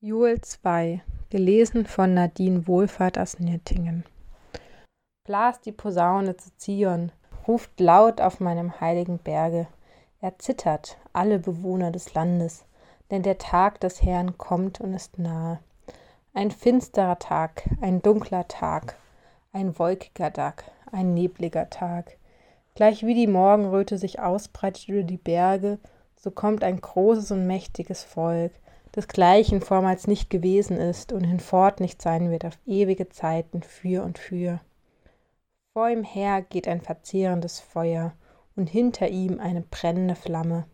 Joel 2, gelesen von Nadine Wohlfahrt aus Nürtingen. Blas die Posaune zu Zion, ruft laut auf meinem heiligen Berge. Erzittert, alle Bewohner des Landes, denn der Tag des Herrn kommt und ist nahe. Ein finsterer Tag, ein dunkler Tag, ein wolkiger Tag, ein nebliger Tag. Gleich wie die Morgenröte sich ausbreitet über die Berge, so kommt ein großes und mächtiges Volk, desgleichen vormals nicht gewesen ist und hinfort nicht sein wird auf ewige Zeiten für und für. Vor ihm her geht ein verzehrendes Feuer und hinter ihm eine brennende Flamme.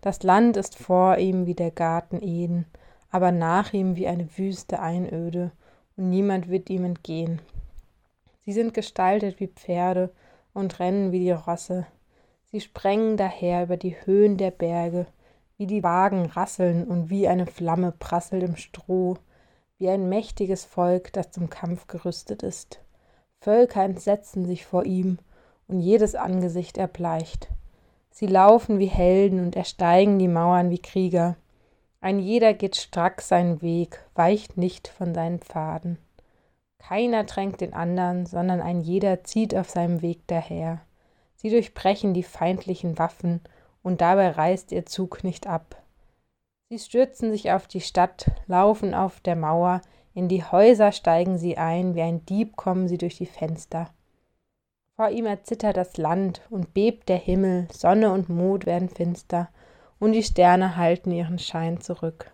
Das Land ist vor ihm wie der Garten Eden, aber nach ihm wie eine wüste Einöde, und niemand wird ihm entgehen. Sie sind gestaltet wie Pferde und rennen wie die Rosse. Sie sprengen daher über die Höhen der Berge, wie die Wagen rasseln und wie eine Flamme prasselt im Stroh, wie ein mächtiges Volk, das zum Kampf gerüstet ist. Völker entsetzen sich vor ihm, und jedes Angesicht erbleicht. Sie laufen wie Helden und ersteigen die Mauern wie Krieger. Ein jeder geht stracks seinen Weg, weicht nicht von seinen Pfaden. Keiner drängt den andern, sondern ein jeder zieht auf seinem Weg daher. Sie durchbrechen die feindlichen Waffen und dabei reißt ihr Zug nicht ab. Sie stürzen sich auf die Stadt, laufen auf der Mauer, in die Häuser steigen sie ein, wie ein Dieb kommen sie durch die Fenster. Vor ihm erzittert das Land und bebt der Himmel, Sonne und Mond werden finster, und die Sterne halten ihren Schein zurück.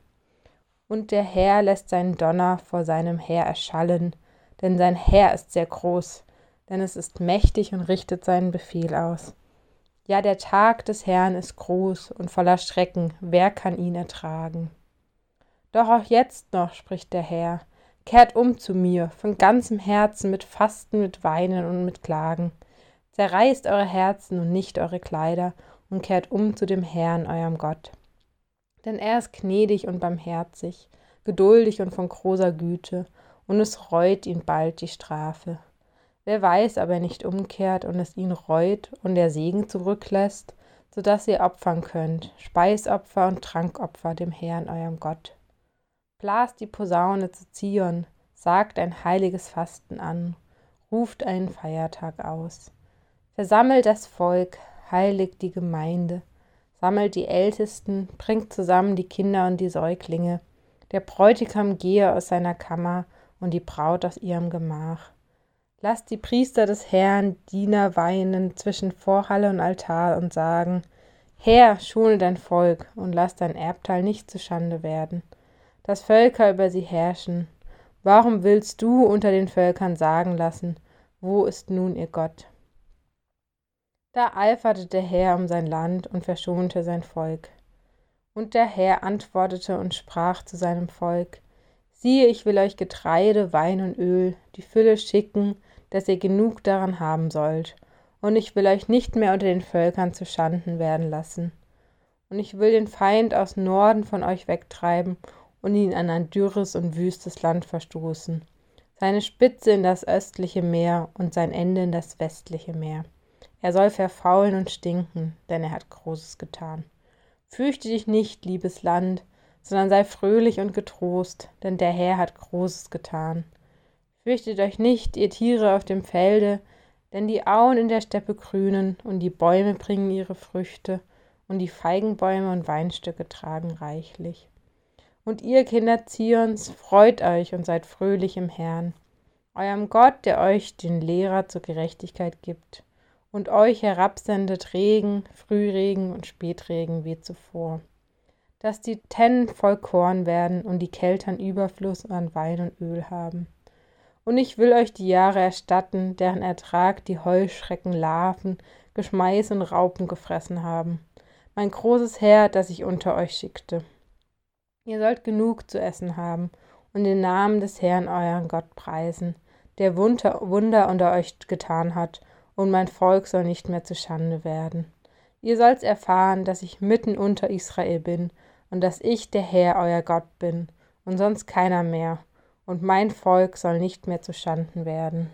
Und der Herr lässt seinen Donner vor seinem Heer erschallen, denn sein Herr ist sehr groß, denn es ist mächtig und richtet seinen Befehl aus. Ja, der Tag des Herrn ist groß und voller Schrecken, wer kann ihn ertragen? Doch auch jetzt noch, spricht der Herr, kehrt um zu mir, von ganzem Herzen, mit Fasten, mit Weinen und mit Klagen. Zerreißt eure Herzen und nicht eure Kleider und kehrt um zu dem Herrn, eurem Gott. Denn er ist gnädig und barmherzig, geduldig und von großer Güte, und es reut ihn bald die Strafe. Wer weiß, ob er nicht umkehrt und es ihn reut und der Segen zurücklässt, so dass ihr opfern könnt, Speisopfer und Trankopfer dem Herrn, eurem Gott. Blast die Posaune zu Zion, sagt ein heiliges Fasten an, ruft einen Feiertag aus. Versammelt das Volk, heiligt die Gemeinde, sammelt die Ältesten, bringt zusammen die Kinder und die Säuglinge. Der Bräutigam gehe aus seiner Kammer und die Braut aus ihrem Gemach. Lasst die Priester des Herrn Diener weinen zwischen Vorhalle und Altar und sagen, Herr, schone dein Volk und lass dein Erbteil nicht zuschande werden, dass Völker über sie herrschen. Warum willst du unter den Völkern sagen lassen, wo ist nun ihr Gott? Da eiferte der Herr um sein Land und verschonte sein Volk. Und der Herr antwortete und sprach zu seinem Volk, Siehe, ich will euch Getreide, Wein und Öl, die Fülle schicken, dass ihr genug daran haben sollt, und ich will euch nicht mehr unter den Völkern zu Schanden werden lassen. Und ich will den Feind aus Norden von euch wegtreiben und ihn an ein dürres und wüstes Land verstoßen, seine Spitze in das östliche Meer und sein Ende in das westliche Meer. Er soll verfaulen und stinken, denn er hat Großes getan. Fürchte dich nicht, liebes Land, sondern sei fröhlich und getrost, denn der Herr hat Großes getan. Fürchtet euch nicht, ihr Tiere auf dem Felde, denn die Auen in der Steppe grünen und die Bäume bringen ihre Früchte und die Feigenbäume und Weinstöcke tragen reichlich. Und ihr Kinder Zions, freut euch und seid fröhlich im Herrn, eurem Gott, der euch den Lehrer zur Gerechtigkeit gibt und euch herabsendet Regen, Frühregen und Spätregen wie zuvor, dass die Tennen voll Korn werden und die Keltern Überfluss an Wein und Öl haben und ich will euch die Jahre erstatten, deren Ertrag die Heuschrecken, Larven, Geschmeiß und Raupen gefressen haben. Mein großes Heer, das ich unter euch schickte. Ihr sollt genug zu essen haben und den Namen des Herrn euren Gott preisen, der Wunder, Wunder unter euch getan hat, und mein Volk soll nicht mehr zu Schande werden. Ihr sollt erfahren, dass ich mitten unter Israel bin und dass ich der Herr euer Gott bin und sonst keiner mehr und mein Volk soll nicht mehr zu Schanden werden.